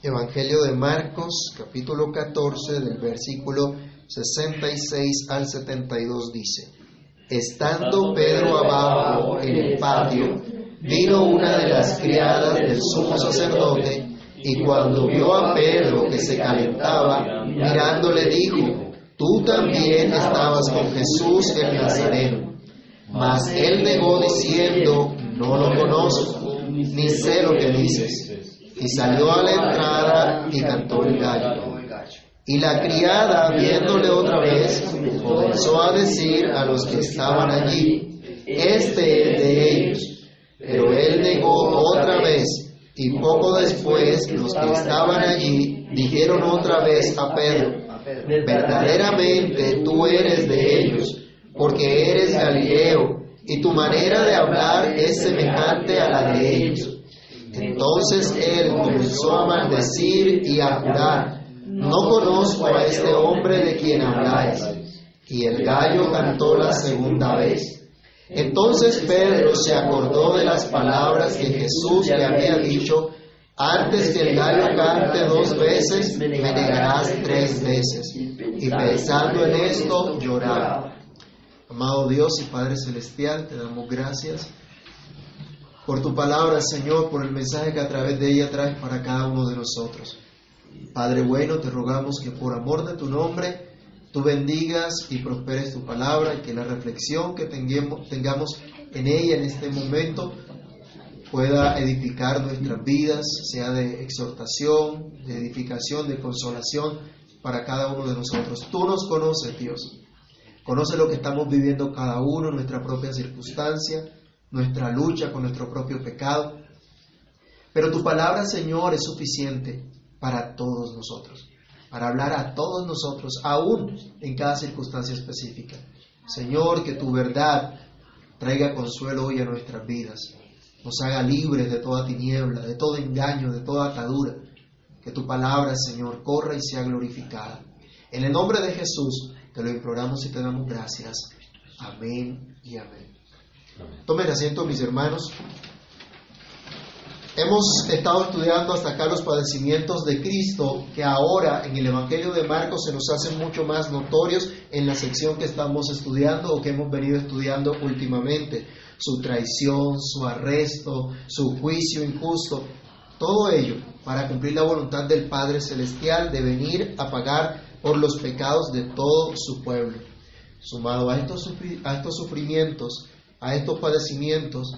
Evangelio de Marcos, capítulo 14, del versículo 66 al 72 dice, Estando Pedro abajo en el patio, vino una de las criadas del sumo sacerdote, y cuando vio a Pedro que se calentaba, mirándole dijo, Tú también estabas con Jesús el Nazareno. Mas él negó diciendo, No lo conozco, ni sé lo que dices y salió a la entrada y cantó el gallo. Y la criada, viéndole otra vez, comenzó a decir a los que estaban allí, este es de ellos. Pero él negó otra vez, y poco después los que estaban allí dijeron otra vez a Pedro, verdaderamente tú eres de ellos, porque eres Galileo, y tu manera de hablar es semejante a la de ellos. Entonces él comenzó a maldecir y a jurar, no conozco a este hombre de quien habláis. Y el gallo cantó la segunda vez. Entonces Pedro se acordó de las palabras que Jesús le había dicho, antes que el gallo cante dos veces, me negarás tres veces. Y pensando en esto, lloraba. Amado Dios y Padre Celestial, te damos gracias por tu palabra, Señor, por el mensaje que a través de ella traes para cada uno de nosotros. Padre bueno, te rogamos que por amor de tu nombre, tú bendigas y prosperes tu palabra y que la reflexión que tengamos en ella en este momento pueda edificar nuestras vidas, sea de exhortación, de edificación, de consolación para cada uno de nosotros. Tú nos conoces, Dios. Conoce lo que estamos viviendo cada uno, nuestra propia circunstancia nuestra lucha con nuestro propio pecado. Pero tu palabra, Señor, es suficiente para todos nosotros, para hablar a todos nosotros, aún en cada circunstancia específica. Señor, que tu verdad traiga consuelo hoy a nuestras vidas, nos haga libres de toda tiniebla, de todo engaño, de toda atadura. Que tu palabra, Señor, corra y sea glorificada. En el nombre de Jesús te lo imploramos y te damos gracias. Amén y amén. Tomen asiento, mis hermanos. Hemos estado estudiando hasta acá los padecimientos de Cristo que ahora en el Evangelio de Marcos se nos hacen mucho más notorios en la sección que estamos estudiando o que hemos venido estudiando últimamente. Su traición, su arresto, su juicio injusto, todo ello para cumplir la voluntad del Padre Celestial de venir a pagar por los pecados de todo su pueblo. Sumado a estos, a estos sufrimientos, a estos padecimientos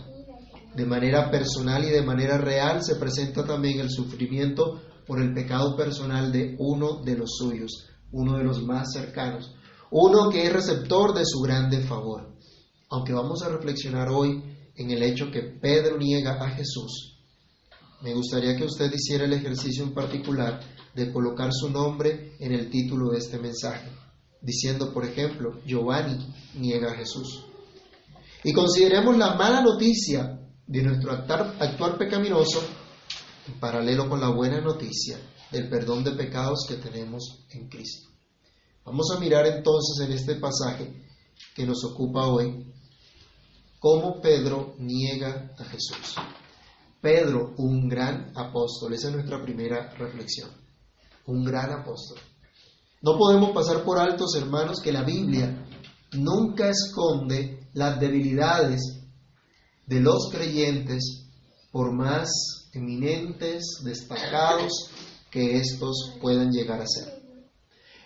de manera personal y de manera real se presenta también el sufrimiento por el pecado personal de uno de los suyos, uno de los más cercanos, uno que es receptor de su grande favor. Aunque vamos a reflexionar hoy en el hecho que Pedro niega a Jesús, me gustaría que usted hiciera el ejercicio en particular de colocar su nombre en el título de este mensaje, diciendo, por ejemplo, Giovanni niega a Jesús. Y consideremos la mala noticia de nuestro actuar, pecaminoso en paralelo con la buena noticia del perdón de pecados que tenemos en Cristo. Vamos a mirar entonces en este pasaje que nos ocupa hoy cómo Pedro niega a Jesús. Pedro, un gran apóstol, esa es nuestra primera reflexión, un gran apóstol. No podemos pasar por altos, hermanos, que la Biblia nunca esconde las debilidades de los creyentes, por más eminentes, destacados que estos puedan llegar a ser.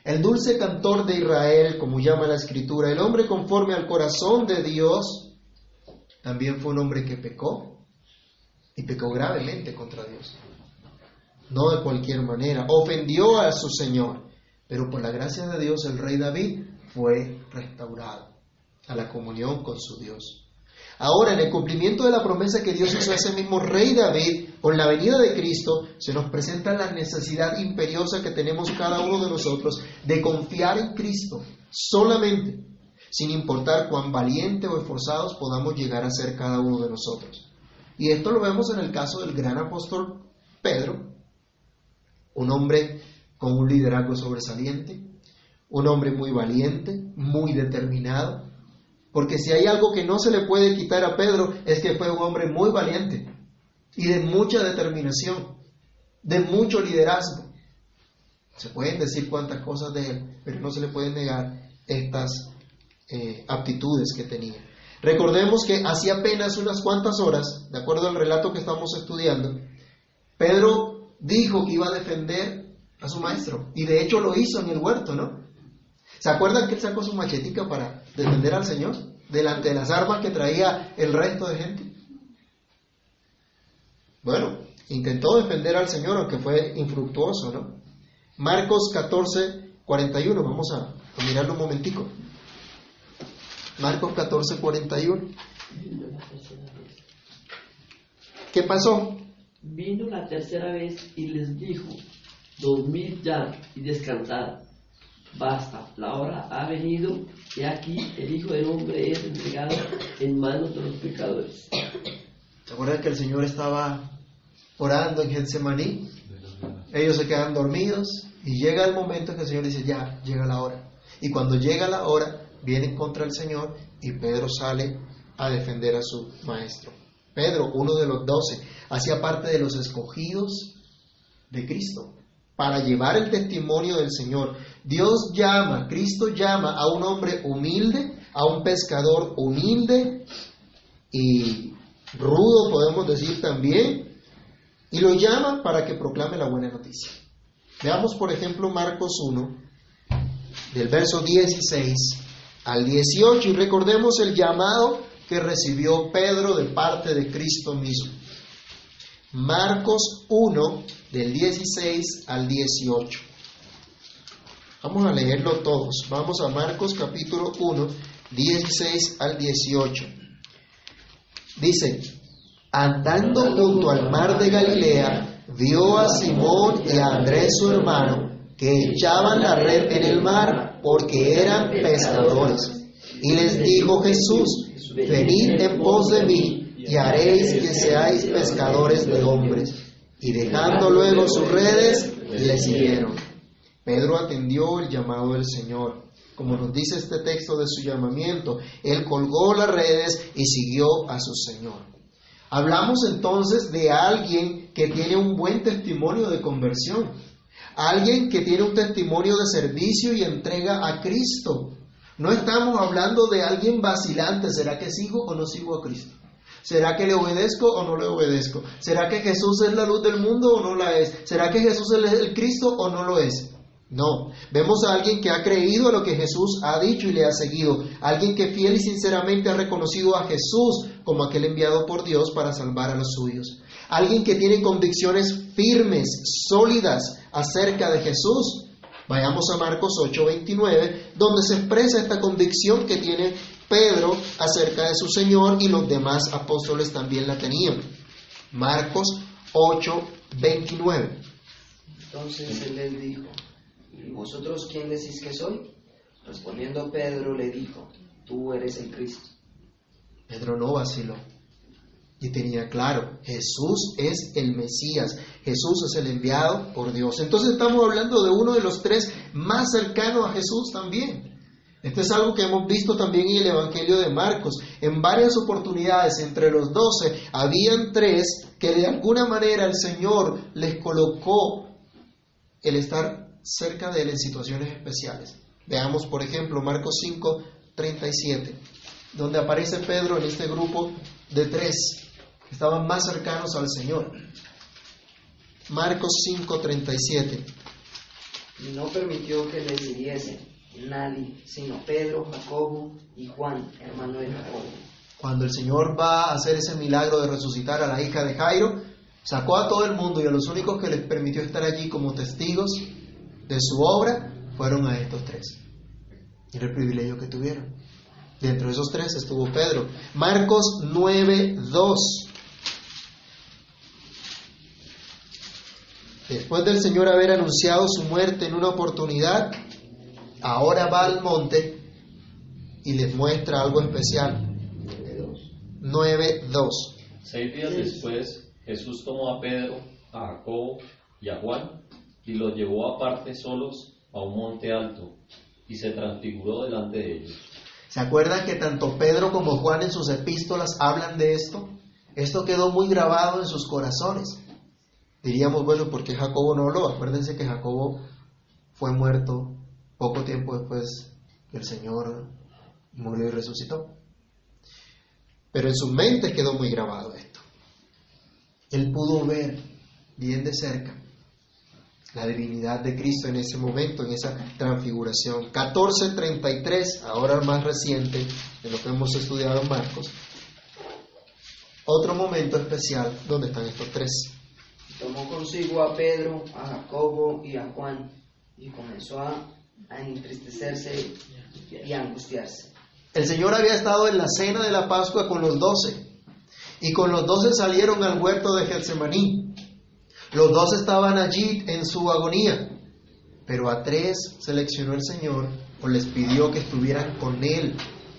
El dulce cantor de Israel, como llama la escritura, el hombre conforme al corazón de Dios, también fue un hombre que pecó y pecó gravemente contra Dios. No de cualquier manera, ofendió a su Señor, pero por la gracia de Dios el rey David fue restaurado a la comunión con su Dios. Ahora, en el cumplimiento de la promesa que Dios hizo a ese mismo rey David, con la venida de Cristo, se nos presenta la necesidad imperiosa que tenemos cada uno de nosotros de confiar en Cristo solamente, sin importar cuán valiente o esforzados podamos llegar a ser cada uno de nosotros. Y esto lo vemos en el caso del gran apóstol Pedro, un hombre con un liderazgo sobresaliente, un hombre muy valiente, muy determinado, porque si hay algo que no se le puede quitar a Pedro es que fue un hombre muy valiente y de mucha determinación. de mucho liderazgo. Se pueden decir cuantas cosas de él, pero no se le pueden negar estas eh, aptitudes que tenía. Recordemos que hacía apenas unas cuantas horas, de acuerdo al relato que estamos estudiando, Pedro dijo que iba a defender a su maestro, y de hecho lo hizo en el huerto, ¿no? ¿Se acuerdan que él sacó su machetica para defender al Señor delante de las armas que traía el resto de gente? Bueno, intentó defender al Señor, aunque fue infructuoso, ¿no? Marcos 14, 41, vamos a, mirarlo un momentico. Marcos 14, 41. ¿Qué pasó? Vino la tercera vez y les dijo, dormid ya y descansad. Basta, la hora ha venido y aquí el Hijo del Hombre es entregado en manos de los pecadores. ¿Se acuerdan que el Señor estaba orando en Getsemaní? Ellos se quedan dormidos y llega el momento en que el Señor dice, ya, llega la hora. Y cuando llega la hora, vienen contra el Señor y Pedro sale a defender a su maestro. Pedro, uno de los doce, hacía parte de los escogidos de Cristo para llevar el testimonio del Señor. Dios llama, Cristo llama a un hombre humilde, a un pescador humilde y rudo, podemos decir también, y lo llama para que proclame la buena noticia. Veamos, por ejemplo, Marcos 1, del verso 16 al 18, y recordemos el llamado que recibió Pedro de parte de Cristo mismo. Marcos 1, del 16 al 18. Vamos a leerlo todos. Vamos a Marcos capítulo 1, 16 al 18. Dice, andando junto al mar de Galilea, vio a Simón y a Andrés su hermano, que echaban la red en el mar porque eran pescadores. Y les dijo Jesús, venid en pos de mí y haréis que seáis pescadores de hombres. Y dejando luego sus redes, le siguieron. Pedro atendió el llamado del Señor. Como nos dice este texto de su llamamiento, él colgó las redes y siguió a su Señor. Hablamos entonces de alguien que tiene un buen testimonio de conversión, alguien que tiene un testimonio de servicio y entrega a Cristo. No estamos hablando de alguien vacilante, ¿será que sigo o no sigo a Cristo? ¿Será que le obedezco o no le obedezco? ¿Será que Jesús es la luz del mundo o no la es? ¿Será que Jesús es el Cristo o no lo es? No, vemos a alguien que ha creído a lo que Jesús ha dicho y le ha seguido, alguien que fiel y sinceramente ha reconocido a Jesús como aquel enviado por Dios para salvar a los suyos, alguien que tiene convicciones firmes, sólidas acerca de Jesús. Vayamos a Marcos 8:29, donde se expresa esta convicción que tiene Pedro acerca de su Señor y los demás apóstoles también la tenían. Marcos 8:29. Entonces él les dijo, ¿y vosotros quién decís que soy? Respondiendo Pedro le dijo, tú eres el Cristo. Pedro no vaciló y tenía claro, Jesús es el Mesías, Jesús es el enviado por Dios. Entonces estamos hablando de uno de los tres más cercanos a Jesús también. Esto es algo que hemos visto también en el Evangelio de Marcos. En varias oportunidades, entre los doce, habían tres que de alguna manera el Señor les colocó el estar cerca de Él en situaciones especiales. Veamos, por ejemplo, Marcos 5, 37, donde aparece Pedro en este grupo de tres que estaban más cercanos al Señor. Marcos 5, 37. Y no permitió que le siguiesen nadie, sino Pedro, Jacobo y Juan, hermano de Jacobo. Cuando el Señor va a hacer ese milagro de resucitar a la hija de Jairo, sacó a todo el mundo y a los únicos que les permitió estar allí como testigos de su obra fueron a estos tres. Era el privilegio que tuvieron. Dentro de esos tres estuvo Pedro. Marcos 9, 2. Después del Señor haber anunciado su muerte en una oportunidad, ahora va al monte y les muestra algo especial. 9.2. Seis días después, Jesús tomó a Pedro, a Jacobo y a Juan y los llevó aparte solos a un monte alto y se transfiguró delante de ellos. ¿Se acuerdan que tanto Pedro como Juan en sus epístolas hablan de esto? Esto quedó muy grabado en sus corazones. Diríamos, bueno, ¿por qué Jacobo no lo? Acuérdense que Jacobo fue muerto poco tiempo después el Señor murió y resucitó. Pero en su mente quedó muy grabado esto. Él pudo ver bien de cerca la divinidad de Cristo en ese momento, en esa transfiguración. 1433, ahora más reciente de lo que hemos estudiado en Marcos. Otro momento especial donde están estos tres. Tomó consigo a Pedro, a Jacobo y a Juan y comenzó a, a entristecerse y a angustiarse. El Señor había estado en la cena de la Pascua con los doce y con los doce salieron al huerto de Getsemaní. Los dos estaban allí en su agonía, pero a tres seleccionó el Señor o les pidió que estuvieran con Él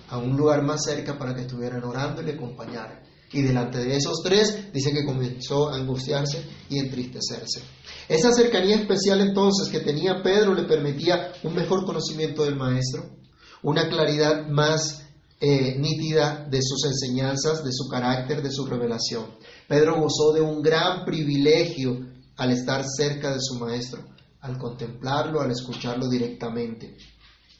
a un lugar más cerca para que estuvieran orando y le acompañaran. Y delante de esos tres dice que comenzó a angustiarse y entristecerse. Esa cercanía especial entonces que tenía Pedro le permitía un mejor conocimiento del Maestro, una claridad más eh, nítida de sus enseñanzas, de su carácter, de su revelación. Pedro gozó de un gran privilegio al estar cerca de su Maestro, al contemplarlo, al escucharlo directamente.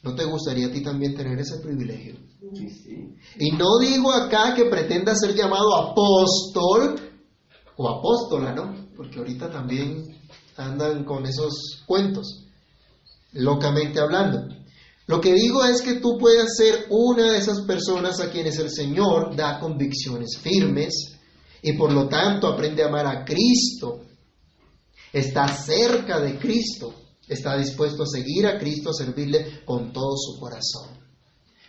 ¿No te gustaría a ti también tener ese privilegio? Sí, sí. Y no digo acá que pretenda ser llamado apóstol o apóstola, ¿no? Porque ahorita también andan con esos cuentos, locamente hablando. Lo que digo es que tú puedes ser una de esas personas a quienes el Señor da convicciones firmes y por lo tanto aprende a amar a Cristo, está cerca de Cristo, está dispuesto a seguir a Cristo, a servirle con todo su corazón.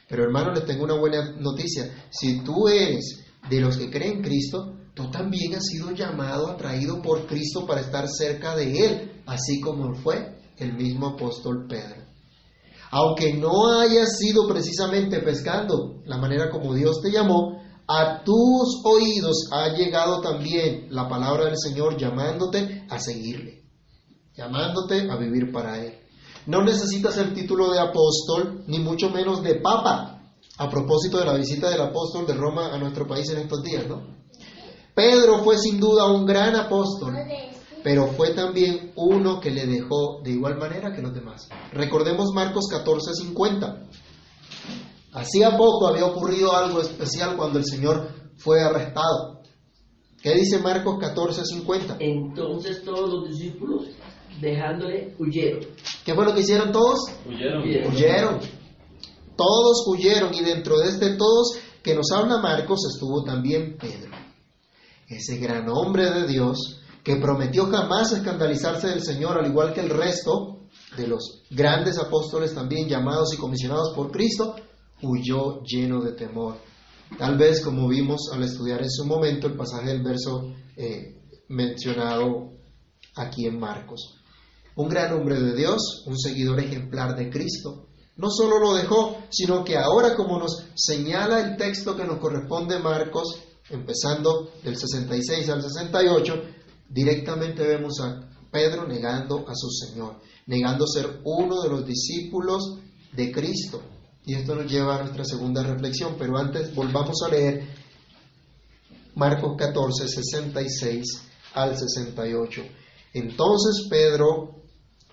Pero hermano, les tengo una buena noticia. Si tú eres de los que creen en Cristo, tú también has sido llamado, atraído por Cristo para estar cerca de Él, así como fue el mismo apóstol Pedro. Aunque no hayas sido precisamente pescando la manera como Dios te llamó, a tus oídos ha llegado también la palabra del Señor llamándote a seguirle, llamándote a vivir para Él. No necesitas el título de apóstol, ni mucho menos de papa, a propósito de la visita del apóstol de Roma a nuestro país en estos días, ¿no? Pedro fue sin duda un gran apóstol, pero fue también uno que le dejó de igual manera que los demás. Recordemos Marcos 14:50. Hacía poco había ocurrido algo especial cuando el Señor fue arrestado. ¿Qué dice Marcos 14:50? Entonces todos los discípulos, dejándole, huyeron. ¿Qué fue lo que hicieron todos? Huyeron. Huyeron. Huyeron. Todos huyeron y dentro de este todos que nos habla Marcos estuvo también Pedro. Ese gran hombre de Dios que prometió jamás escandalizarse del Señor, al igual que el resto de los grandes apóstoles también llamados y comisionados por Cristo, huyó lleno de temor. Tal vez como vimos al estudiar en su momento el pasaje del verso eh, mencionado aquí en Marcos. Un gran hombre de Dios, un seguidor ejemplar de Cristo, no solo lo dejó, sino que ahora como nos señala el texto que nos corresponde Marcos, empezando del 66 al 68, directamente vemos a Pedro negando a su Señor, negando ser uno de los discípulos de Cristo. Y esto nos lleva a nuestra segunda reflexión, pero antes volvamos a leer Marcos 14, 66 al 68. Entonces Pedro,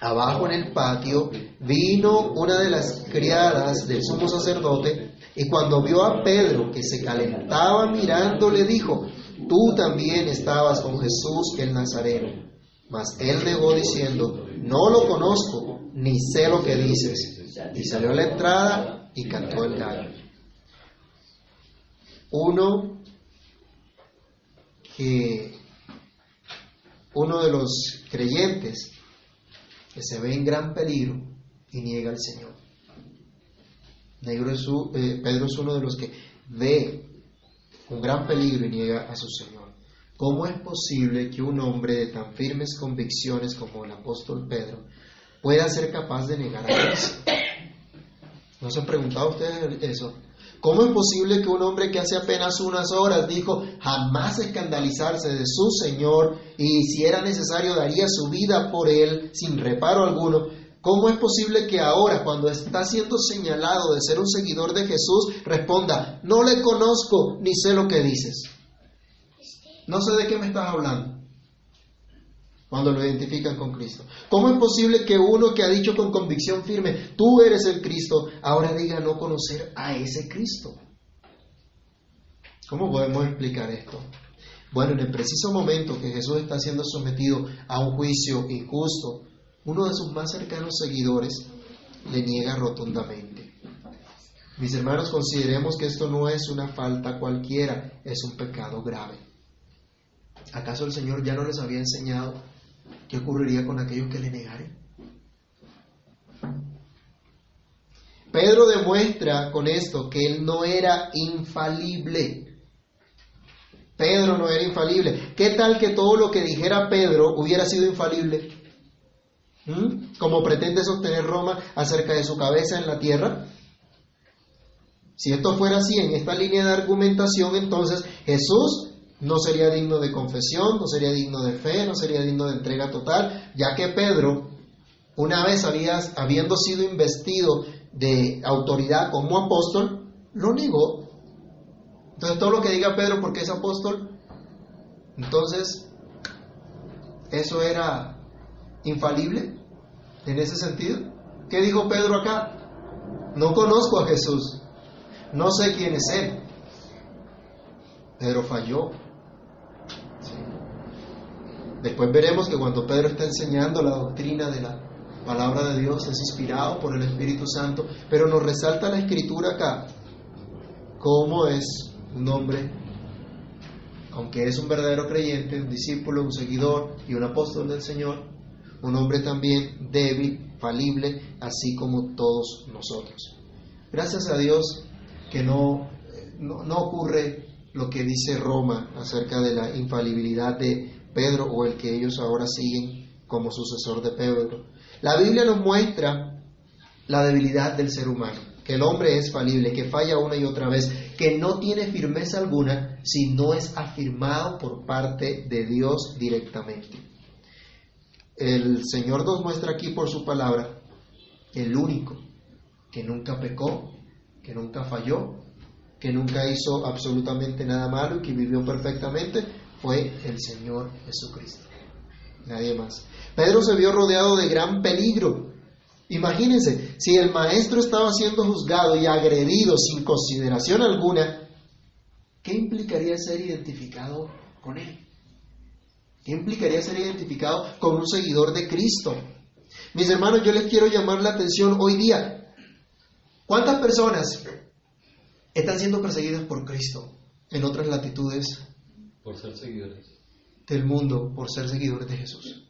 abajo en el patio, vino una de las criadas del sumo sacerdote y cuando vio a Pedro que se calentaba mirando, le dijo, tú también estabas con Jesús el Nazareno. Mas él negó diciendo, no lo conozco, ni sé lo que dices. Y salió a la entrada y cantó el gallo. Uno que uno de los creyentes que se ve en gran peligro y niega al Señor. Eh, Pedro es uno de los que ve un gran peligro y niega a su Señor. ¿Cómo es posible que un hombre de tan firmes convicciones como el apóstol Pedro pueda ser capaz de negar a Cristo? ¿No se han preguntado ustedes eso? ¿Cómo es posible que un hombre que hace apenas unas horas dijo jamás escandalizarse de su Señor y si era necesario daría su vida por él sin reparo alguno? ¿Cómo es posible que ahora, cuando está siendo señalado de ser un seguidor de Jesús, responda, no le conozco ni sé lo que dices? No sé de qué me estás hablando. Cuando lo identifican con Cristo. ¿Cómo es posible que uno que ha dicho con convicción firme, tú eres el Cristo, ahora diga no conocer a ese Cristo? ¿Cómo podemos explicar esto? Bueno, en el preciso momento que Jesús está siendo sometido a un juicio injusto, uno de sus más cercanos seguidores le niega rotundamente. Mis hermanos, consideremos que esto no es una falta cualquiera, es un pecado grave. ¿Acaso el Señor ya no les había enseñado qué ocurriría con aquellos que le negaren? Pedro demuestra con esto que él no era infalible. Pedro no era infalible. ¿Qué tal que todo lo que dijera Pedro hubiera sido infalible? ¿Mm? Como pretende sostener Roma acerca de su cabeza en la tierra. Si esto fuera así en esta línea de argumentación, entonces Jesús no sería digno de confesión, no sería digno de fe, no sería digno de entrega total, ya que Pedro, una vez habiendo sido investido de autoridad como apóstol, lo negó. Entonces todo lo que diga Pedro porque es apóstol, entonces, ¿eso era infalible en ese sentido? ¿Qué dijo Pedro acá? No conozco a Jesús, no sé quién es Él. Pedro falló. Después veremos que cuando Pedro está enseñando la doctrina de la palabra de Dios es inspirado por el Espíritu Santo, pero nos resalta la escritura acá cómo es un hombre, aunque es un verdadero creyente, un discípulo, un seguidor y un apóstol del Señor, un hombre también débil, falible, así como todos nosotros. Gracias a Dios que no, no, no ocurre lo que dice Roma acerca de la infalibilidad de Pedro o el que ellos ahora siguen como sucesor de Pedro. La Biblia nos muestra la debilidad del ser humano, que el hombre es falible, que falla una y otra vez, que no tiene firmeza alguna si no es afirmado por parte de Dios directamente. El Señor nos muestra aquí por su palabra el único que nunca pecó, que nunca falló, que nunca hizo absolutamente nada malo y que vivió perfectamente, fue el Señor Jesucristo. Nadie más. Pedro se vio rodeado de gran peligro. Imagínense, si el maestro estaba siendo juzgado y agredido sin consideración alguna, ¿qué implicaría ser identificado con él? ¿Qué implicaría ser identificado con un seguidor de Cristo? Mis hermanos, yo les quiero llamar la atención hoy día. ¿Cuántas personas están siendo perseguidas por Cristo en otras latitudes por ser seguidores del mundo, por ser seguidores de Jesús?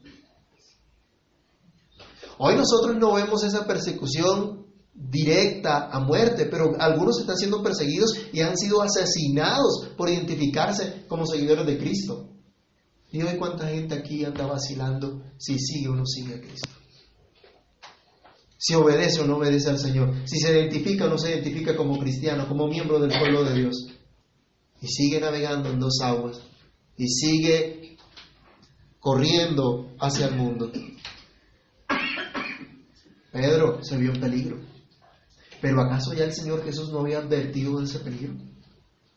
Hoy nosotros no vemos esa persecución directa a muerte, pero algunos están siendo perseguidos y han sido asesinados por identificarse como seguidores de Cristo. Y hoy cuánta gente aquí anda vacilando si sigue o no sigue a Cristo. Si obedece o no obedece al Señor. Si se identifica o no se identifica como cristiano, como miembro del pueblo de Dios. Y sigue navegando en dos aguas. Y sigue corriendo hacia el mundo. Pedro se vio en peligro. Pero ¿acaso ya el Señor Jesús no había advertido de ese peligro?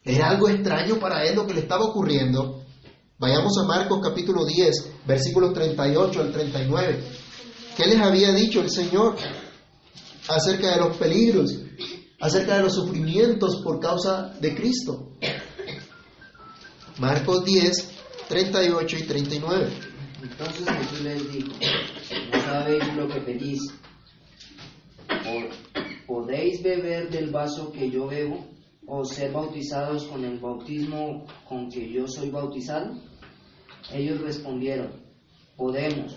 Era algo extraño para él lo que le estaba ocurriendo. Vayamos a Marcos capítulo 10, versículos 38 al 39. ¿Qué les había dicho el Señor acerca de los peligros, acerca de los sufrimientos por causa de Cristo? Marcos 10, 38 y 39. Entonces Jesús les dijo, no sabéis lo que pedís. ¿Podéis beber del vaso que yo bebo o ser bautizados con el bautismo con que yo soy bautizado? Ellos respondieron, podemos.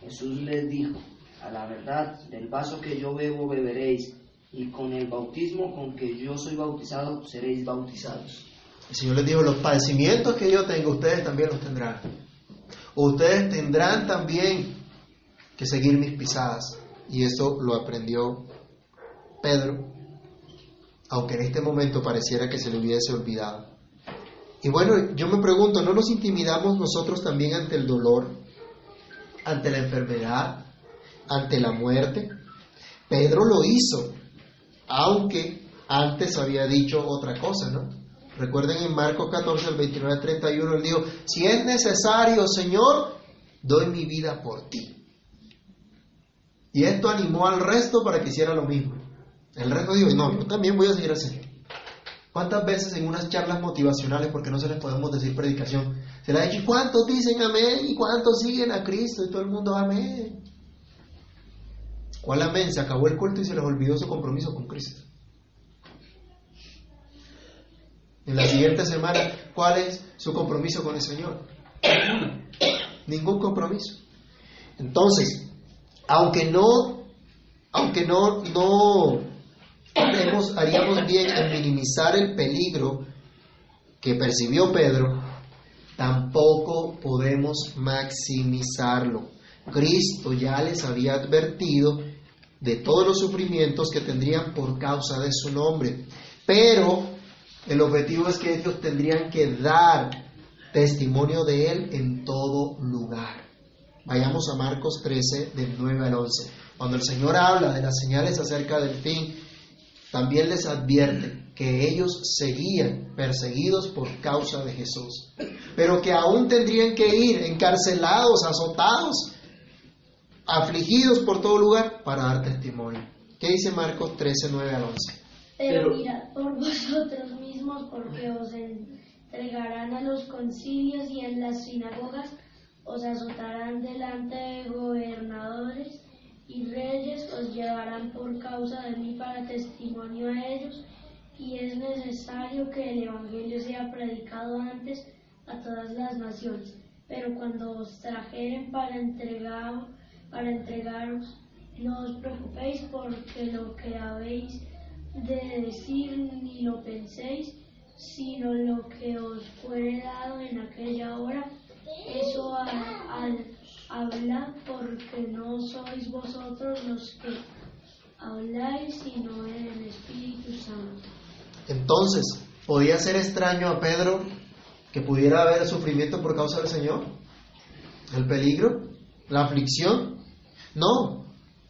Jesús les dijo, a la verdad, del vaso que yo bebo beberéis, y con el bautismo con que yo soy bautizado seréis bautizados. El Señor les dijo, los padecimientos que yo tengo, ustedes también los tendrán. Ustedes tendrán también que seguir mis pisadas. Y eso lo aprendió Pedro, aunque en este momento pareciera que se le hubiese olvidado. Y bueno, yo me pregunto, ¿no nos intimidamos nosotros también ante el dolor, ante la enfermedad, ante la muerte? Pedro lo hizo, aunque antes había dicho otra cosa, ¿no? Recuerden en Marcos 14, el 29 al 31, él dijo, si es necesario, Señor, doy mi vida por ti. Y esto animó al resto para que hiciera lo mismo. El resto dijo, no, yo también voy a seguir al Señor. ¿Cuántas veces en unas charlas motivacionales, porque no se les podemos decir predicación, se le ha dicho, ¿cuántos dicen amén? ¿Y cuántos siguen a Cristo? Y todo el mundo, amén. ¿Cuál amén? Se acabó el culto y se les olvidó su compromiso con Cristo. En la siguiente semana, ¿cuál es su compromiso con el Señor? Ningún compromiso. Entonces, aunque no, aunque no, no haríamos bien en minimizar el peligro que percibió Pedro, tampoco podemos maximizarlo. Cristo ya les había advertido de todos los sufrimientos que tendrían por causa de su nombre. Pero el objetivo es que ellos tendrían que dar testimonio de Él en todo lugar. Vayamos a Marcos 13, del 9 al 11. Cuando el Señor habla de las señales acerca del fin, también les advierte que ellos seguían perseguidos por causa de Jesús, pero que aún tendrían que ir encarcelados, azotados, afligidos por todo lugar para dar testimonio. ¿Qué dice Marcos 13, 9 al 11? Pero, mirad por vosotros mismos, porque os entregarán a los concilios y en las sinagogas os azotarán delante de gobernadores y reyes os llevarán por causa de mí para testimonio a ellos, y es necesario que el Evangelio sea predicado antes a todas las naciones. Pero cuando os trajeren para, entregar, para entregaros, no os preocupéis porque lo que habéis de decir ni lo penséis, sino lo que os fuere dado en aquella hora, eso al Hablad porque no sois vosotros los que habláis, sino el Espíritu Santo. Entonces, ¿podía ser extraño a Pedro que pudiera haber sufrimiento por causa del Señor? ¿El peligro? ¿La aflicción? No,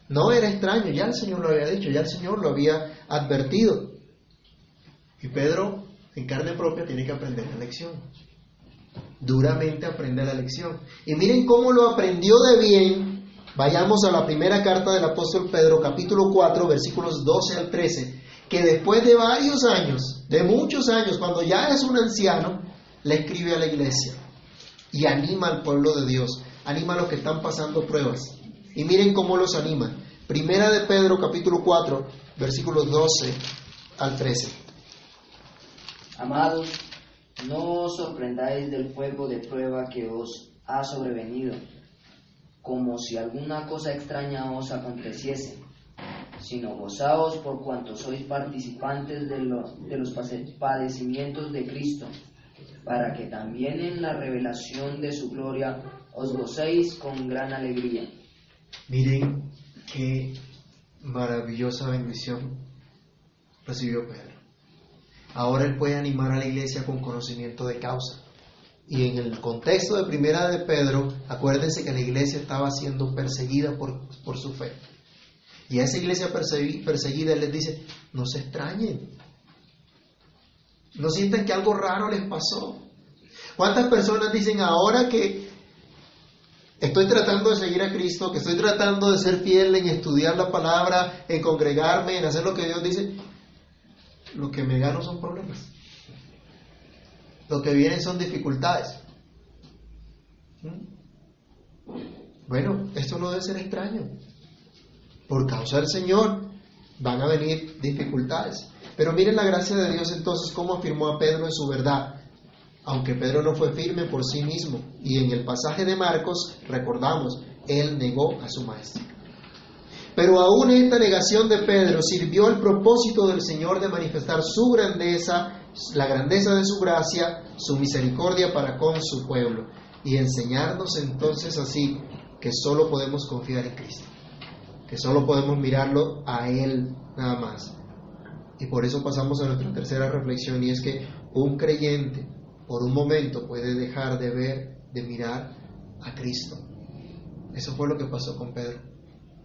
no era extraño, ya el Señor lo había dicho, ya el Señor lo había advertido. Y Pedro, en carne propia, tiene que aprender la lección duramente aprende la lección. Y miren cómo lo aprendió de bien. Vayamos a la primera carta del apóstol Pedro, capítulo 4, versículos 12 al 13, que después de varios años, de muchos años, cuando ya es un anciano, le escribe a la iglesia y anima al pueblo de Dios, anima a los que están pasando pruebas. Y miren cómo los anima. Primera de Pedro, capítulo 4, versículos 12 al 13. Amados, no os sorprendáis del fuego de prueba que os ha sobrevenido, como si alguna cosa extraña os aconteciese, sino gozaos por cuanto sois participantes de, de los padecimientos de Cristo, para que también en la revelación de su gloria os gocéis con gran alegría. Miren qué maravillosa bendición recibió Pedro. Ahora él puede animar a la iglesia con conocimiento de causa. Y en el contexto de Primera de Pedro, acuérdense que la iglesia estaba siendo perseguida por, por su fe. Y a esa iglesia perseguida él les dice, no se extrañen, no sientan que algo raro les pasó. ¿Cuántas personas dicen ahora que estoy tratando de seguir a Cristo, que estoy tratando de ser fiel en estudiar la palabra, en congregarme, en hacer lo que Dios dice, lo que me gano son problemas. Lo que vienen son dificultades. ¿Mm? Bueno, esto no debe ser extraño. Por causa del Señor van a venir dificultades. Pero miren la gracia de Dios entonces, cómo afirmó a Pedro en su verdad. Aunque Pedro no fue firme por sí mismo. Y en el pasaje de Marcos, recordamos, él negó a su maestro. Pero aún esta negación de Pedro sirvió al propósito del Señor de manifestar su grandeza, la grandeza de su gracia, su misericordia para con su pueblo, y enseñarnos entonces así que solo podemos confiar en Cristo, que solo podemos mirarlo a Él nada más. Y por eso pasamos a nuestra tercera reflexión, y es que un creyente por un momento puede dejar de ver, de mirar a Cristo. Eso fue lo que pasó con Pedro.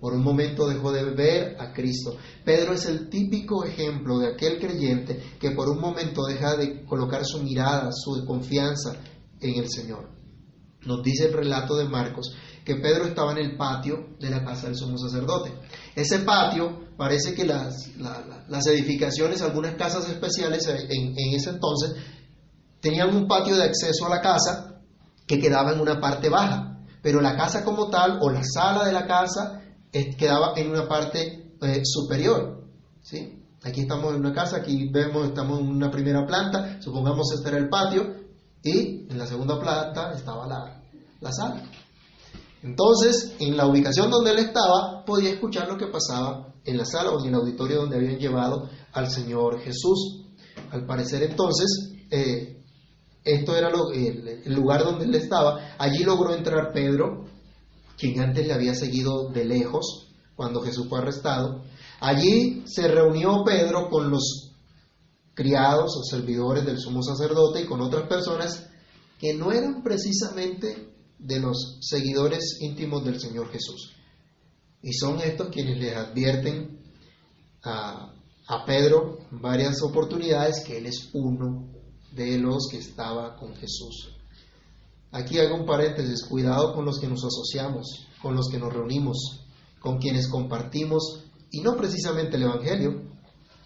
Por un momento dejó de ver a Cristo. Pedro es el típico ejemplo de aquel creyente que por un momento deja de colocar su mirada, su confianza en el Señor. nos dice el relato de Marcos que Pedro estaba en el patio de la casa del sumo sacerdote. Ese patio, parece que las, edificaciones, algunas casas especiales en ese entonces, tenían un patio de acceso a la casa que quedaba en una parte baja, pero la casa como tal o la sala de la casa quedaba en una parte eh, superior. ¿sí? Aquí estamos en una casa, aquí vemos, estamos en una primera planta, supongamos este era el patio, y en la segunda planta estaba la, la sala. Entonces, en la ubicación donde él estaba, podía escuchar lo que pasaba en la sala o en el auditorio donde habían llevado al Señor Jesús. Al parecer entonces, eh, esto era el, lugar donde él estaba. Allí logró entrar Pedro, quien antes le había seguido de lejos cuando Jesús fue arrestado. Allí se reunió Pedro con los criados o servidores del sumo sacerdote y con otras personas que no eran precisamente de los seguidores íntimos del Señor Jesús. Y son estos quienes le advierten a, Pedro varias oportunidades que él es uno de los que estaba con Jesús. Aquí hago un paréntesis, cuidado con los que nos asociamos, con los que nos reunimos, con quienes compartimos, y no precisamente el Evangelio,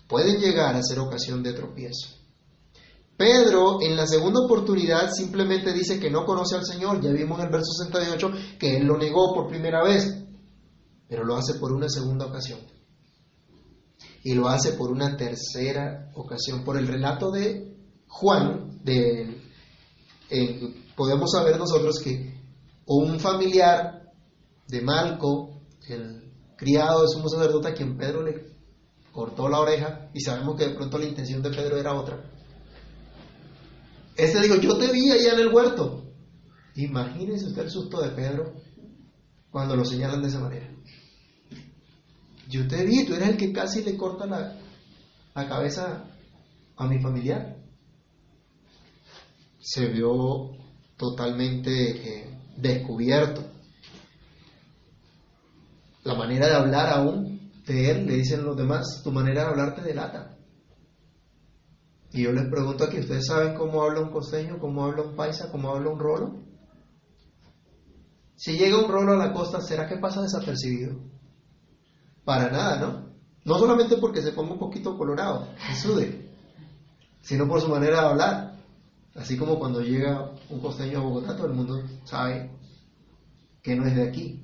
pueden llegar a ser ocasión de tropiezo. Pedro en la segunda oportunidad simplemente dice que no conoce al Señor. Ya vimos en el verso 68 que él lo negó por primera vez, pero lo hace por una segunda ocasión. Y lo hace por una tercera ocasión. Por el relato de Juan, de, podemos saber nosotros que un familiar de Malco, el criado de sumo sacerdote a quien Pedro le cortó la oreja, y sabemos que de pronto la intención de Pedro era otra este dijo, yo te vi allá en el huerto. Imagínese usted el susto de Pedro cuando lo señalan de esa manera. Yo te vi, tú eres el que casi le corta la, cabeza a mi familiar. Se vio totalmente eh, descubierto. La manera de hablar aún de él, le dicen los demás, tu manera de hablar te delata. Y yo les pregunto aquí, ¿ustedes saben cómo habla un costeño, cómo habla un paisa, cómo habla un rolo? Si llega un rolo a la costa, ¿será que pasa desapercibido? Para nada, ¿no? No solamente porque se ponga un poquito colorado, se sude, sino por su manera de hablar. Así como cuando llega un costeño a Bogotá, todo el mundo sabe que no es de aquí.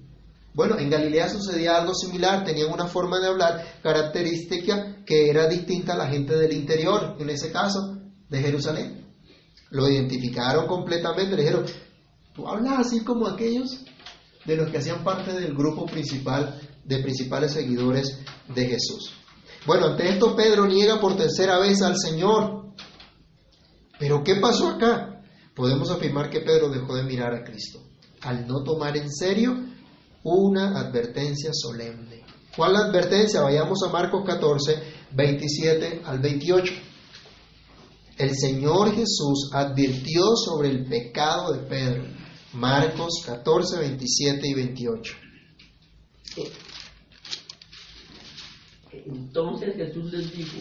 Bueno, en Galilea sucedía algo similar, tenían una forma de hablar característica que era distinta a la gente del interior, en ese caso, de Jerusalén. Lo identificaron completamente, le dijeron, tú hablas así como aquellos de los que hacían parte del grupo principal de principales seguidores de Jesús. Bueno, ante esto Pedro niega por tercera vez al Señor. Pero ¿qué pasó acá? Podemos afirmar que Pedro dejó de mirar a Cristo al no tomar en serio una advertencia solemne. ¿Cuál advertencia? Vayamos a Marcos 14, 27 al 28. El Señor Jesús advirtió sobre el pecado de Pedro. Marcos 14, 27 y 28. Entonces Jesús les dijo,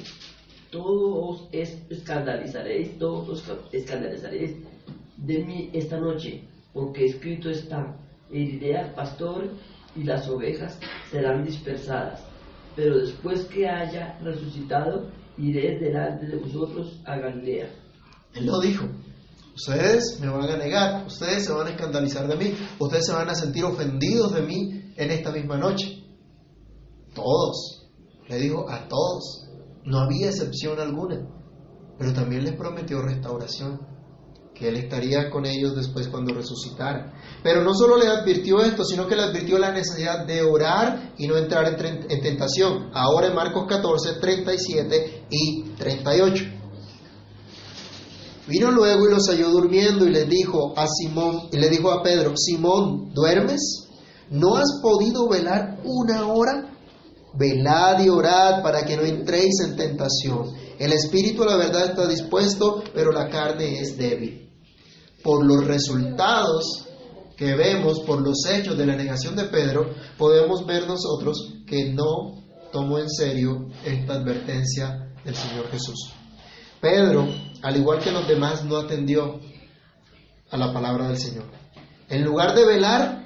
todos escandalizaréis, todos os escandalizaréis de mí esta noche, porque escrito está, heriré al pastor y las ovejas serán dispersadas. Pero después que haya resucitado, iré delante de vosotros a Galilea. Él lo dijo. Ustedes me van a negar, ustedes se van a escandalizar de mí, ustedes se van a sentir ofendidos de mí en esta misma noche. Todos, le dijo a todos, no había excepción alguna, pero también les prometió restauración que Él estaría con ellos después cuando resucitara. Pero no solo le advirtió esto, sino que le advirtió la necesidad de orar y no entrar en, tentación. Ahora en Marcos 14, 37 y 38. Vino luego y los halló durmiendo y le dijo a Simón, y le dijo a Pedro, Simón, ¿duermes? ¿No has podido velar una hora? Velad y orad para que no entréis en tentación. El espíritu, la verdad, está dispuesto, pero la carne es débil por los resultados que vemos, por los hechos de la negación de Pedro, podemos ver nosotros que no tomó en serio esta advertencia del Señor Jesús. Pedro, al igual que los demás, no atendió a la palabra del Señor. En lugar de velar,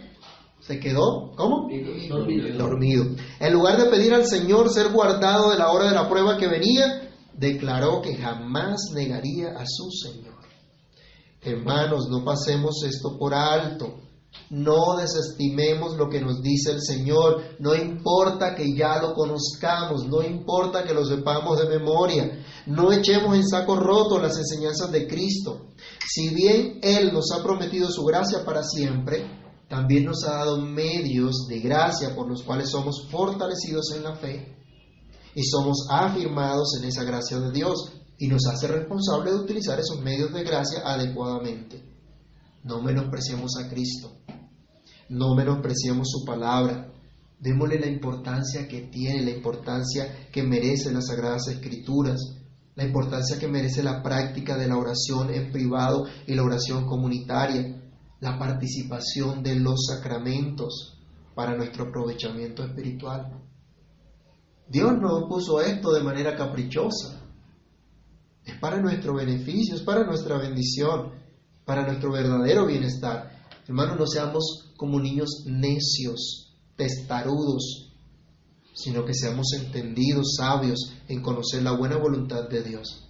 se quedó, ¿cómo? Dormido. Dormido. En lugar de pedir al Señor ser guardado de la hora de la prueba que venía, declaró que jamás negaría a su Señor. Hermanos, no pasemos esto por alto. No desestimemos lo que nos dice el Señor. No importa que ya lo conozcamos, no importa que lo sepamos de memoria. No echemos en saco roto las enseñanzas de Cristo. Si bien Él nos ha prometido su gracia para siempre, también nos ha dado medios de gracia por los cuales somos fortalecidos en la fe y somos afirmados en esa gracia de Dios y nos hace responsable de utilizar esos medios de gracia adecuadamente. No menospreciemos a Cristo, no menospreciemos su palabra, démosle la importancia que tiene, la importancia que merece las Sagradas Escrituras, la importancia que merece la práctica de la oración en privado y la oración comunitaria, la participación de los sacramentos para nuestro aprovechamiento espiritual. Dios no puso esto de manera caprichosa. Es para nuestro beneficio, es para nuestra bendición, para nuestro verdadero bienestar. Hermanos, no seamos como niños necios, testarudos, sino que seamos entendidos, sabios en conocer la buena voluntad de Dios.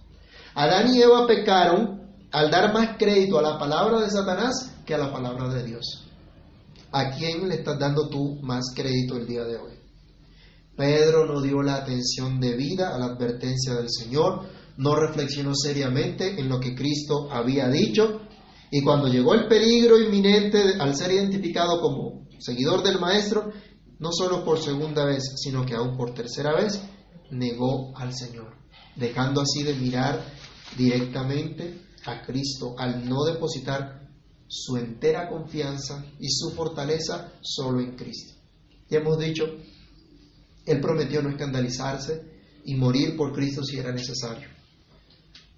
Adán y Eva pecaron al dar más crédito a la palabra de Satanás que a la palabra de Dios. ¿A quién le estás dando tú más crédito el día de hoy? Pedro no dio la atención debida a la advertencia del Señor, no reflexionó seriamente en lo que Cristo había dicho y cuando llegó el peligro inminente al ser identificado como seguidor del Maestro, no solo por segunda vez, sino que aún por tercera vez, negó al Señor, dejando así de mirar directamente a Cristo al no depositar su entera confianza y su fortaleza solo en Cristo. Ya hemos dicho, Él prometió no escandalizarse y morir por Cristo si era necesario,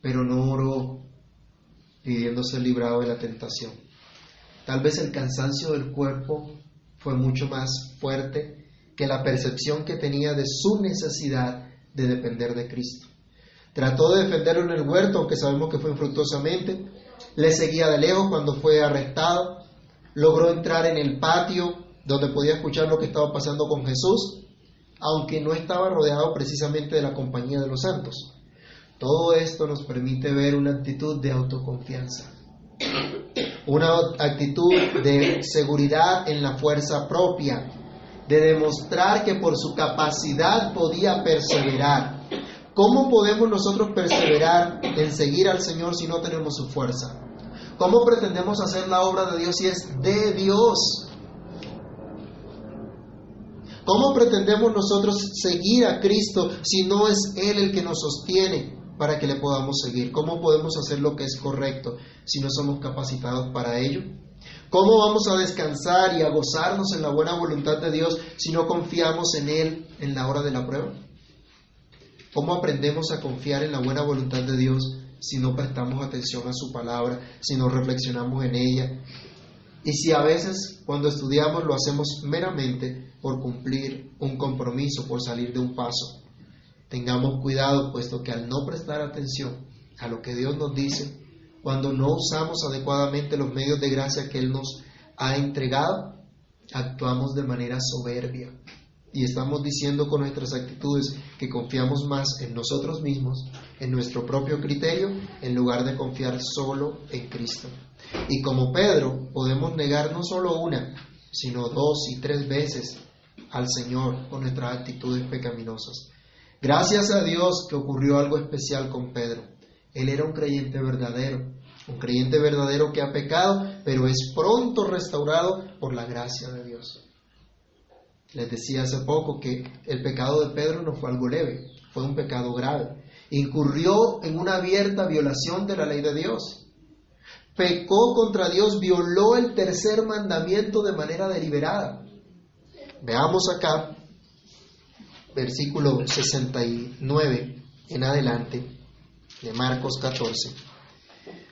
pero no oró pidiéndose librado de la tentación. Tal vez el cansancio del cuerpo fue mucho más fuerte que la percepción que tenía de su necesidad de depender de Cristo. Trató de defenderlo en el huerto, aunque sabemos que fue infructuosamente. Le seguía de lejos cuando fue arrestado. Logró entrar en el patio donde podía escuchar lo que estaba pasando con Jesús, aunque no estaba rodeado precisamente de la compañía de los santos. Todo esto nos permite ver una actitud de autoconfianza, una actitud de seguridad en la fuerza propia, de demostrar que por su capacidad podía perseverar. ¿Cómo podemos nosotros perseverar en seguir al Señor si no tenemos su fuerza? ¿Cómo pretendemos hacer la obra de Dios si es de Dios? ¿Cómo pretendemos nosotros seguir a Cristo si no es Él el que nos sostiene para que le podamos seguir? ¿Cómo podemos hacer lo que es correcto si no somos capacitados para ello? ¿Cómo vamos a descansar y a gozarnos en la buena voluntad de Dios si no confiamos en Él en la hora de la prueba? ¿Cómo aprendemos a confiar en la buena voluntad de Dios si no prestamos atención a su palabra, si no reflexionamos en ella? Y si a veces cuando estudiamos lo hacemos meramente por cumplir un compromiso, por salir de un paso. Tengamos cuidado, puesto que al no prestar atención a lo que Dios nos dice, cuando no usamos adecuadamente los medios de gracia que Él nos ha entregado, actuamos de manera soberbia. Y estamos diciendo con nuestras actitudes que confiamos más en nosotros mismos, en nuestro propio criterio, en lugar de confiar solo en Cristo. Y como Pedro, podemos negar no solo una, sino dos y tres veces al Señor con nuestras actitudes pecaminosas. Gracias a Dios que ocurrió algo especial con Pedro. Él era un creyente verdadero, un creyente verdadero que ha pecado, pero es pronto restaurado por la gracia de Dios. Les decía hace poco que el pecado de Pedro no fue algo leve, fue un pecado grave. Incurrió en una abierta violación de la ley de Dios. Pecó contra Dios, violó el tercer mandamiento de manera deliberada. Veamos acá, versículo 69 en adelante de Marcos 14.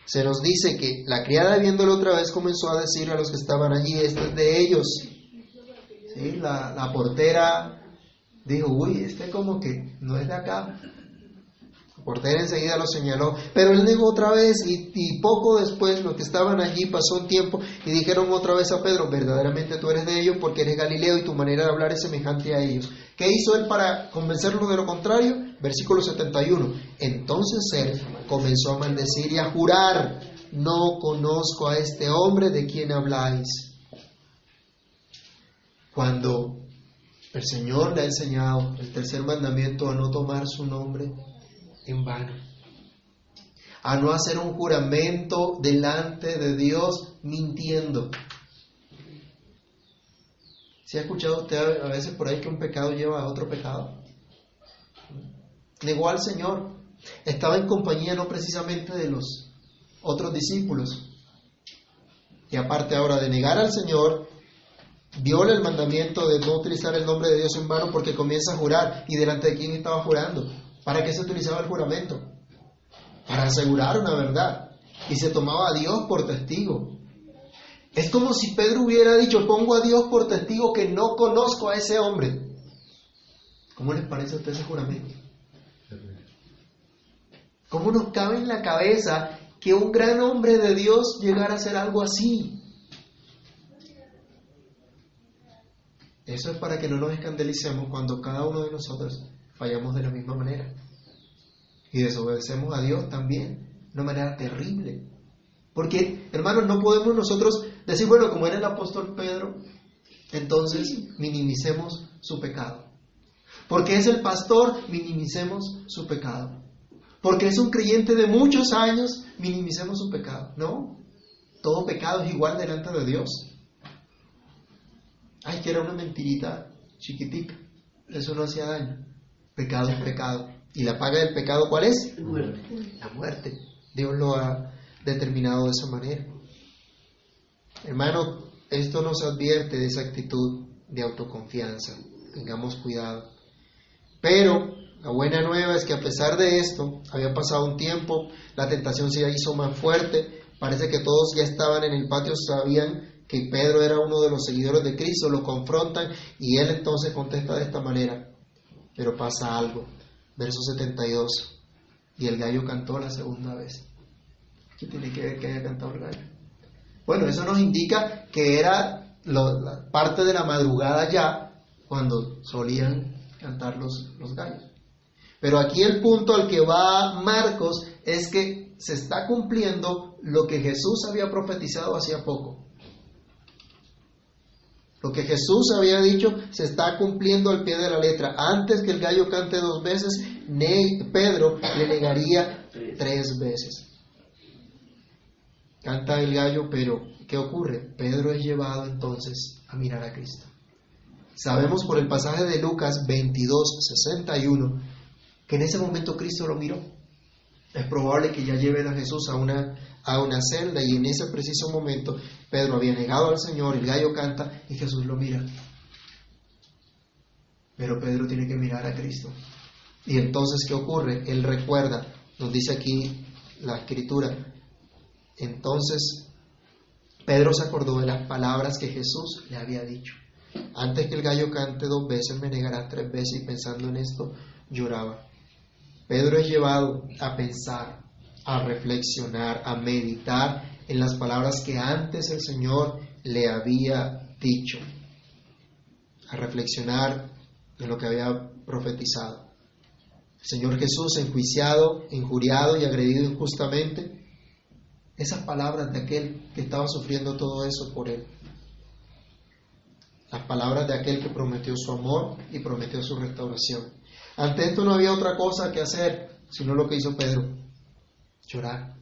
Se nos dice que la criada viéndolo otra vez comenzó a decir a los que estaban allí, este es de ellos. La, la portera dijo, uy, este como que no es de acá. portera enseguida lo señaló, pero él negó otra vez y, y, poco después los que estaban allí pasó un tiempo y dijeron otra vez a Pedro, verdaderamente tú eres de ellos porque eres Galileo y tu manera de hablar es semejante a ellos. ¿Qué hizo él para convencerlos de lo contrario? Versículo 71. Entonces él comenzó a maldecir y a jurar, no conozco a este hombre de quien habláis. Cuando el Señor le ha enseñado el tercer mandamiento a no tomar su nombre en vano, a no hacer un juramento delante de Dios mintiendo. ¿Se ha escuchado usted a veces por ahí que un pecado lleva a otro pecado? Negó al Señor. Estaba en compañía no precisamente de los otros discípulos. Y aparte ahora de negar al Señor, viola el mandamiento de no utilizar el nombre de Dios en vano porque comienza a jurar. ¿Y delante de quién estaba jurando? ¿Para qué se utilizaba el juramento? Para asegurar una verdad. Y se tomaba a Dios por testigo. Es como si Pedro hubiera dicho, pongo a Dios por testigo que no conozco a ese hombre. ¿Cómo les parece a usted ese juramento? ¿Cómo nos cabe en la cabeza que un gran hombre de Dios llegara a hacer algo así? Eso es para que no nos escandalicemos cuando cada uno de nosotros fallamos de la misma manera. Y desobedecemos a Dios también, de una manera terrible. Porque, hermanos, no podemos nosotros decir, bueno, como era el apóstol Pedro, entonces minimicemos su pecado. Porque es el pastor, minimicemos su pecado. Porque es un creyente de muchos años, minimicemos su pecado. No, todo pecado es igual delante de Dios. Ay, que era una mentirita chiquitica. Eso no hacía daño. Pecado es pecado. ¿Y la paga del pecado cuál es? La muerte. La muerte. Dios lo ha determinado de esa manera. Hermano, esto nos advierte de esa actitud de autoconfianza. Tengamos cuidado. Pero la buena nueva es que a pesar de esto, había pasado un tiempo, la tentación se hizo más fuerte, parece que todos ya estaban en el patio, sabían que Pedro era uno de los seguidores de Cristo, lo confrontan y él entonces contesta de esta manera. Pero pasa algo. Verso 72. Y el gallo cantó la segunda vez. ¿Qué tiene que ver que haya cantado el gallo? Bueno, eso nos indica que era parte de la madrugada ya cuando solían cantar los, los gallos. Pero aquí el punto al que va Marcos es que se está cumpliendo lo que Jesús había profetizado hacía poco. Lo que Jesús había dicho se está cumpliendo al pie de la letra. Antes que el gallo cante dos veces, Pedro le negaría tres veces. Canta el gallo, pero ¿qué ocurre? Pedro es llevado entonces a mirar a Cristo. Sabemos por el pasaje de Lucas 22, 61, que en ese momento Cristo lo miró. Es probable que ya lleven a Jesús a una, a una celda y en ese preciso momento Pedro había negado al Señor, el gallo canta y Jesús lo mira. Pero Pedro tiene que mirar a Cristo. Y entonces, ¿qué ocurre? Él recuerda, nos dice aquí la escritura. Entonces, Pedro se acordó de las palabras que Jesús le había dicho. Antes que el gallo cante dos veces, me negarás tres veces y pensando en esto, lloraba. Pedro es llevado a pensar, a reflexionar, a meditar en las palabras que antes el Señor le había dicho, a reflexionar en lo que había profetizado. El Señor Jesús, enjuiciado, injuriado y agredido injustamente, esas palabras de aquel que estaba sufriendo todo eso por él. Las palabras de aquel que prometió su amor y prometió su restauración. Ante esto no había otra cosa que hacer, sino lo que hizo Pedro, llorar.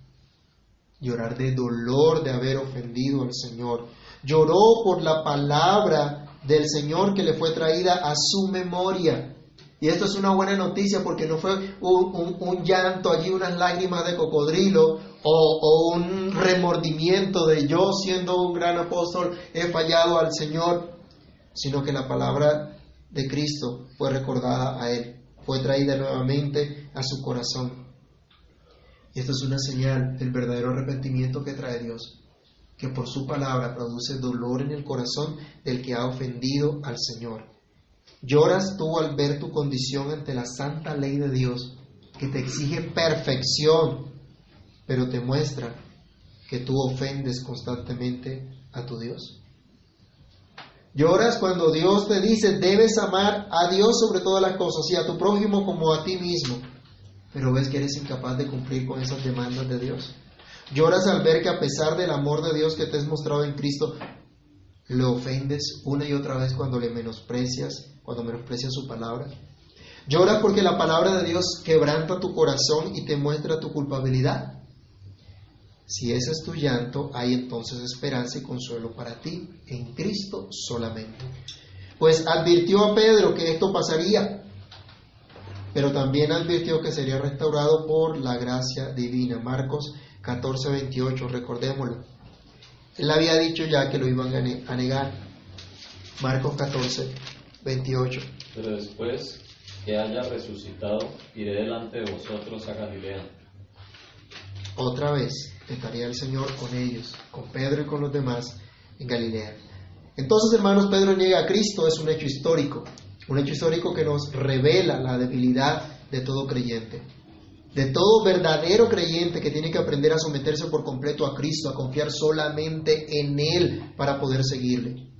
Llorar de dolor de haber ofendido al Señor. Lloró por la palabra del Señor que le fue traída a su memoria. Y esto es una buena noticia porque no fue un, llanto allí, unas lágrimas de cocodrilo o, o un remordimiento de yo siendo un gran apóstol he fallado al Señor, sino que la palabra de Cristo fue recordada a él, fue traída nuevamente a su corazón. Y es una señal del verdadero arrepentimiento que trae Dios, que por su palabra produce dolor en el corazón del que ha ofendido al Señor. Lloras tú al ver tu condición ante la santa ley de Dios, que te exige perfección, pero te muestra que tú ofendes constantemente a tu Dios. Lloras cuando Dios te dice, debes amar a Dios sobre todas las cosas y a tu prójimo como a ti mismo, pero ves que eres incapaz de cumplir con esas demandas de Dios. Lloras al ver que a pesar del amor de Dios que te has mostrado en Cristo, lo ofendes una y otra vez cuando le menosprecias, cuando menosprecias su palabra. Lloras porque la palabra de Dios quebranta tu corazón y te muestra tu culpabilidad. Si ese es tu llanto, hay entonces esperanza y consuelo para ti en Cristo solamente. Pues advirtió a Pedro que esto pasaría, pero también advirtió que sería restaurado por la gracia divina. Marcos 14, 28, recordémoslo. Él había dicho ya que lo iban a negar. Marcos 14, 28. Pero después que haya resucitado, iré delante de vosotros a Galilea. Otra vez estaría el Señor con ellos, con Pedro y con los demás en Galilea. Entonces, hermanos, Pedro niega a Cristo, es un hecho histórico, un hecho histórico que nos revela la debilidad de todo creyente, de todo verdadero creyente que tiene que aprender a someterse por completo a Cristo, a confiar solamente en Él para poder seguirle.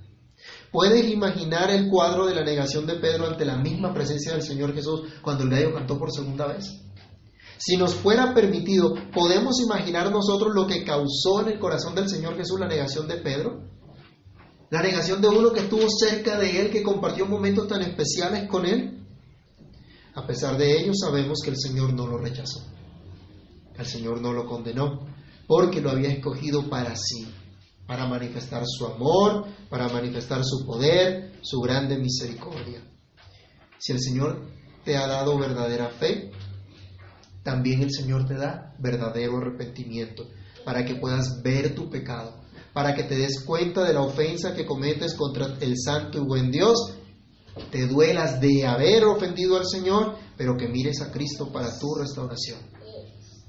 ¿Puedes imaginar el cuadro de la negación de Pedro ante la misma presencia del Señor Jesús cuando el gallo cantó por segunda vez? Si nos fuera permitido, ¿podemos imaginar nosotros lo que causó en el corazón del Señor Jesús la negación de Pedro? La negación de uno que estuvo cerca de Él, que compartió momentos tan especiales con Él. A pesar de ello, sabemos que el Señor no lo rechazó. El Señor no lo condenó, porque lo había escogido para sí, para manifestar su amor, para manifestar su poder, su grande misericordia. Si el Señor te ha dado verdadera fe, también el Señor te da verdadero arrepentimiento para que puedas ver tu pecado, para que te des cuenta de la ofensa que cometes contra el santo y buen Dios, te duelas de haber ofendido al Señor, pero que mires a Cristo para tu restauración,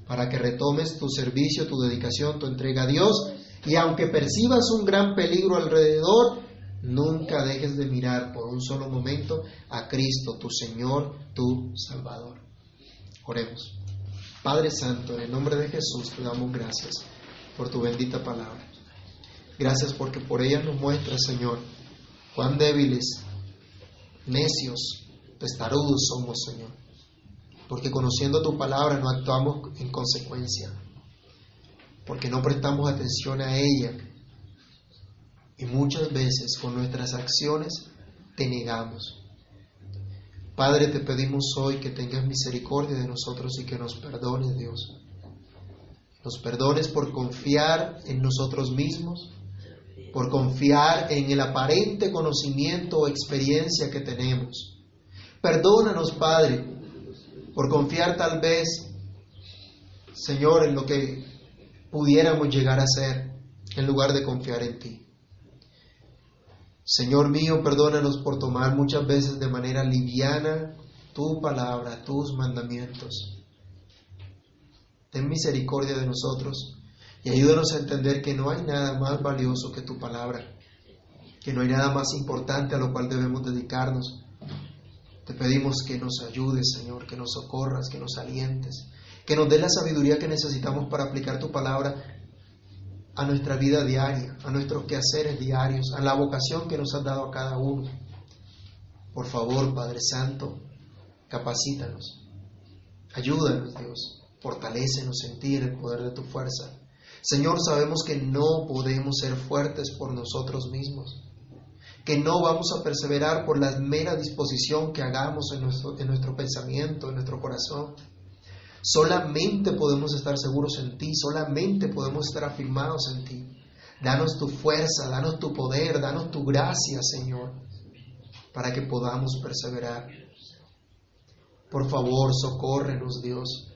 para que retomes tu servicio, tu dedicación, tu entrega a Dios, y aunque percibas un gran peligro alrededor, nunca dejes de mirar por un solo momento a Cristo, tu Señor, tu Salvador. Oremos. Padre Santo, en el nombre de Jesús te damos gracias por tu bendita palabra. Gracias porque por ella nos muestra, Señor, cuán débiles, necios, testarudos somos, Señor. Porque conociendo tu palabra no actuamos en consecuencia. Porque no prestamos atención a ella. Y muchas veces con nuestras acciones te negamos. Padre, te pedimos hoy que tengas misericordia de nosotros y que nos perdones, Dios. Nos perdones por confiar en nosotros mismos, por confiar en el aparente conocimiento o experiencia que tenemos. Perdónanos, Padre, por confiar tal vez, Señor, en lo que pudiéramos llegar a ser, en lugar de confiar en ti. Señor mío, perdónanos por tomar muchas veces de manera liviana tu palabra, tus mandamientos. Ten misericordia de nosotros y ayúdanos a entender que no hay nada más valioso que tu palabra, que no hay nada más importante a lo cual debemos dedicarnos. Te pedimos que nos ayudes, Señor, que nos socorras, que nos alientes, que nos des la sabiduría que necesitamos para aplicar tu palabra a nuestra vida diaria, a nuestros quehaceres diarios, a la vocación que nos has dado a cada uno. Por favor, Padre Santo, capacítanos, ayúdanos, Dios, fortalécenos, sentir el poder de tu fuerza. Señor, sabemos que no podemos ser fuertes por nosotros mismos, que no vamos a perseverar por la mera disposición que hagamos en nuestro, en nuestro pensamiento, en nuestro corazón Solamente podemos estar seguros en ti, solamente podemos estar afirmados en ti. Danos tu fuerza, danos tu poder, danos tu gracia, Señor, para que podamos perseverar. Por favor, socórrenos, Dios,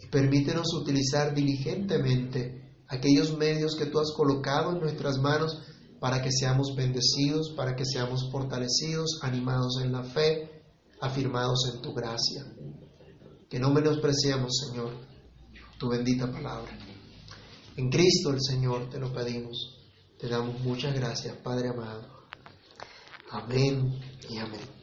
y permítenos utilizar diligentemente aquellos medios que tú has colocado en nuestras manos para que seamos bendecidos, para que seamos fortalecidos, animados en la fe, afirmados en tu gracia. Que no menospreciemos, Señor, tu bendita palabra. En Cristo el Señor te lo pedimos. Te damos muchas gracias, Padre amado. Amén y amén.